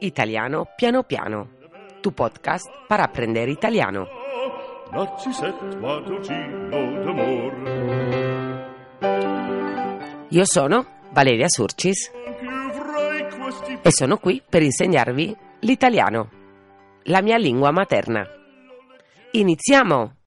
Italiano Piano Piano, tu podcast para aprender italiano. Io sono Valeria Surcis e sono qui per insegnarvi l'italiano, la mia lingua materna. Iniziamo!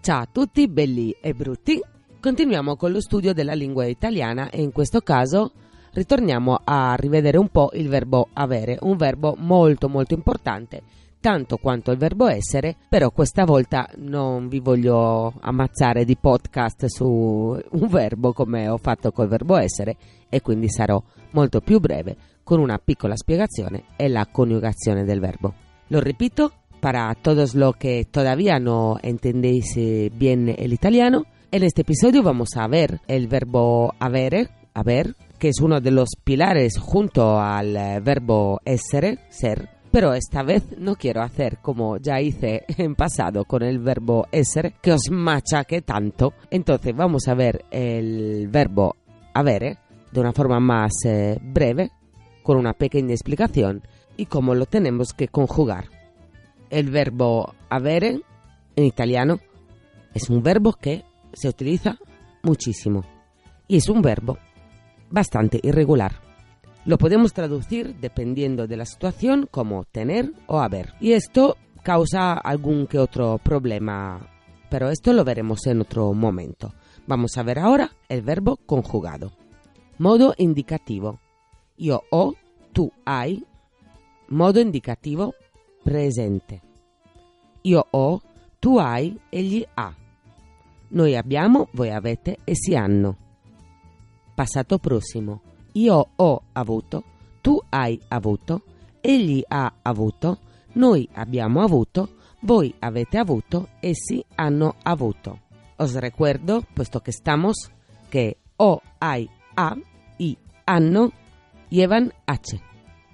Ciao a tutti, belli e brutti. Continuiamo con lo studio della lingua italiana e in questo caso ritorniamo a rivedere un po' il verbo avere, un verbo molto molto importante, tanto quanto il verbo essere, però questa volta non vi voglio ammazzare di podcast su un verbo come ho fatto col verbo essere e quindi sarò molto più breve con una piccola spiegazione e la coniugazione del verbo. Lo repito para todos los que todavía no entendéis eh, bien el italiano. En este episodio vamos a ver el verbo avere, haber, que es uno de los pilares junto al eh, verbo essere, ser. Pero esta vez no quiero hacer como ya hice en pasado con el verbo essere, que os machaque tanto. Entonces vamos a ver el verbo avere de una forma más eh, breve, con una pequeña explicación y cómo lo tenemos que conjugar. El verbo avere en italiano es un verbo que se utiliza muchísimo y es un verbo bastante irregular. Lo podemos traducir dependiendo de la situación como tener o haber. Y esto causa algún que otro problema, pero esto lo veremos en otro momento. Vamos a ver ahora el verbo conjugado. Modo indicativo. Io ho, tu hai. Modo indicativo presente. Io ho, tu hai, egli ha. Noi abbiamo, voi avete, essi hanno. Passato prossimo. Io ho avuto, tu hai avuto, egli ha avuto, noi abbiamo avuto, voi avete avuto, essi hanno avuto. Os recuerdo, puesto que estamos, que o, hay, ha y hanno llevan H.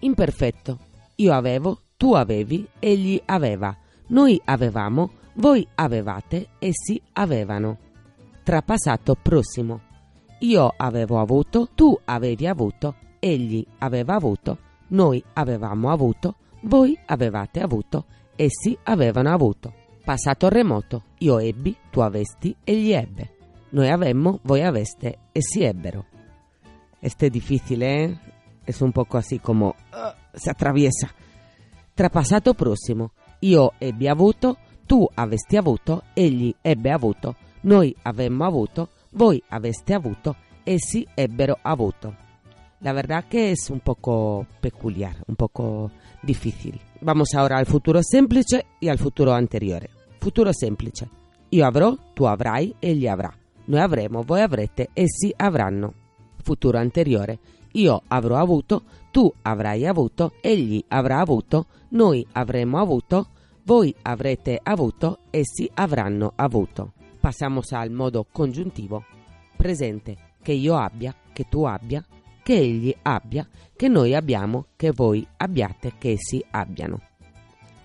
Imperfetto. Io avevo, tu avevi, egli aveva. Noi avevamo, voi avevate, essi avevano. Trapassato prossimo. Io avevo avuto, tu avevi avuto, egli aveva avuto, noi avevamo avuto, voi avevate avuto, essi avevano avuto. Passato remoto. Io ebbi, tu avesti, egli ebbe. Noi avemmo, voi aveste, essi ebbero. Este es difícil, ¿eh? Es un poco así como... ah, se atraviesa. Trapassato prossimo. Io ebbi avuto, tu avesti avuto, egli ebbe avuto, noi avemmo avuto, voi aveste avuto, essi ebbero avuto. La verdad que es un poco peculiar, un poco difícil. Vamos ahora al futuro semplice y al futuro anteriore. Futuro semplice. Io avrò, tu avrai, egli avrà. Noi avremo, voi avrete, essi avranno. Futuro anteriore. Io avrò avuto, tu avrai avuto, egli avrà avuto, noi avremo avuto, voi avrete avuto, essi avranno avuto. Passamos al modo congiuntivo. Presente. Che io abbia, che tu abbia, che egli abbia, che noi abbiamo, che voi abbiate, che essi abbiano.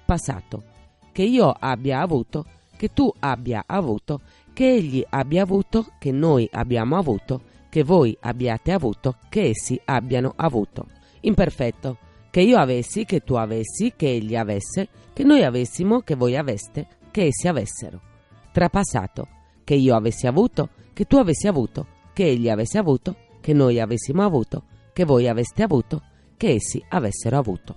Passato. Che io abbia avuto, che tu abbia avuto, che egli abbia avuto, che noi abbiamo avuto, che voi abbiate avuto, che essi abbiano avuto. Imperfetto. Che io avessi, che tu avessi, che egli avesse, che noi avessimo, che voi aveste, che essi avessero. Trapassato. Che io avessi avuto, che tu avessi avuto, che egli avesse avuto, che noi avessimo avuto, che voi aveste avuto, che essi avessero avuto.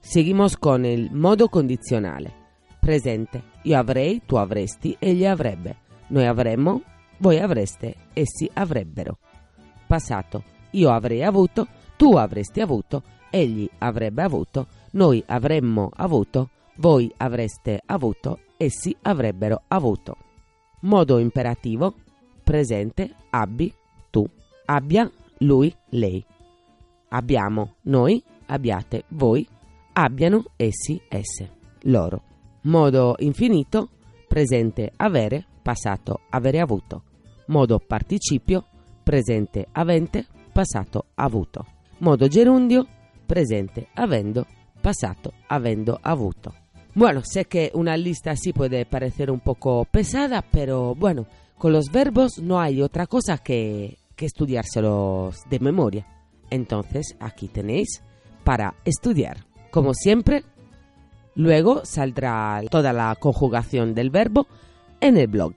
Seguimos con il modo condizionale. Presente. Io avrei, tu avresti, egli avrebbe. Noi avremmo, voi avreste, essi avrebbero. Passato. Io avrei avuto, tu avresti avuto, egli avrebbe avuto, noi avremmo avuto, voi avreste avuto, essi avrebbero avuto. Modo imperativo. Presente. Abbi, tu. Abbia, lui, lei. Abbiamo, noi, abbiate, voi, abbiano, essi, esse, loro. Modo infinito, presente avere, passato avere avuto. Modo participio, presente avente, passato avuto. Modo gerundio, presente avendo, passato avendo avuto. Bueno, sé que una lista así puede parecer un poco pesada, pero bueno, con los verbos no hay otra cosa que, que estudiárselos de memoria. Entonces, aquí tenéis para estudiar. Como siempre, luego saldrá toda la conjugación del verbo en el blog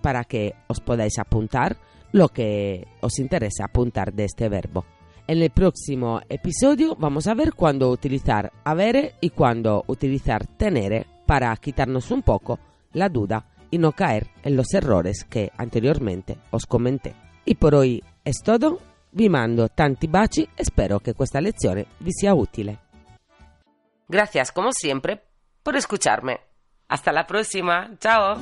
para que os podáis apuntar lo que os interesa apuntar de este verbo. En el próximo episodio vamos a ver cuándo utilizar avere y cuándo utilizar tenere para quitarnos un poco la duda y no caer en los errores que anteriormente os comenté. Y por hoy es todo, vi mando tanti baci e spero che questa lezione vi sia utile. Gracias como siempre por escucharme. Hasta la próxima, chao.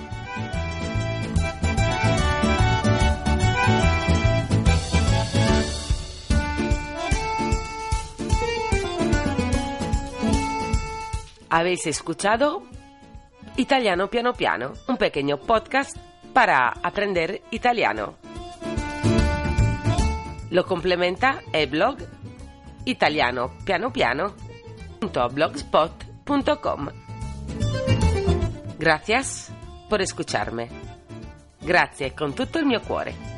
Habéis escuchado Italiano Piano Piano, un pequeño podcast para aprender italiano. Lo complementa el blog italianopianopiano.blogspot.com. Gracias por escucharme. Grazie con tutto il mio cuore.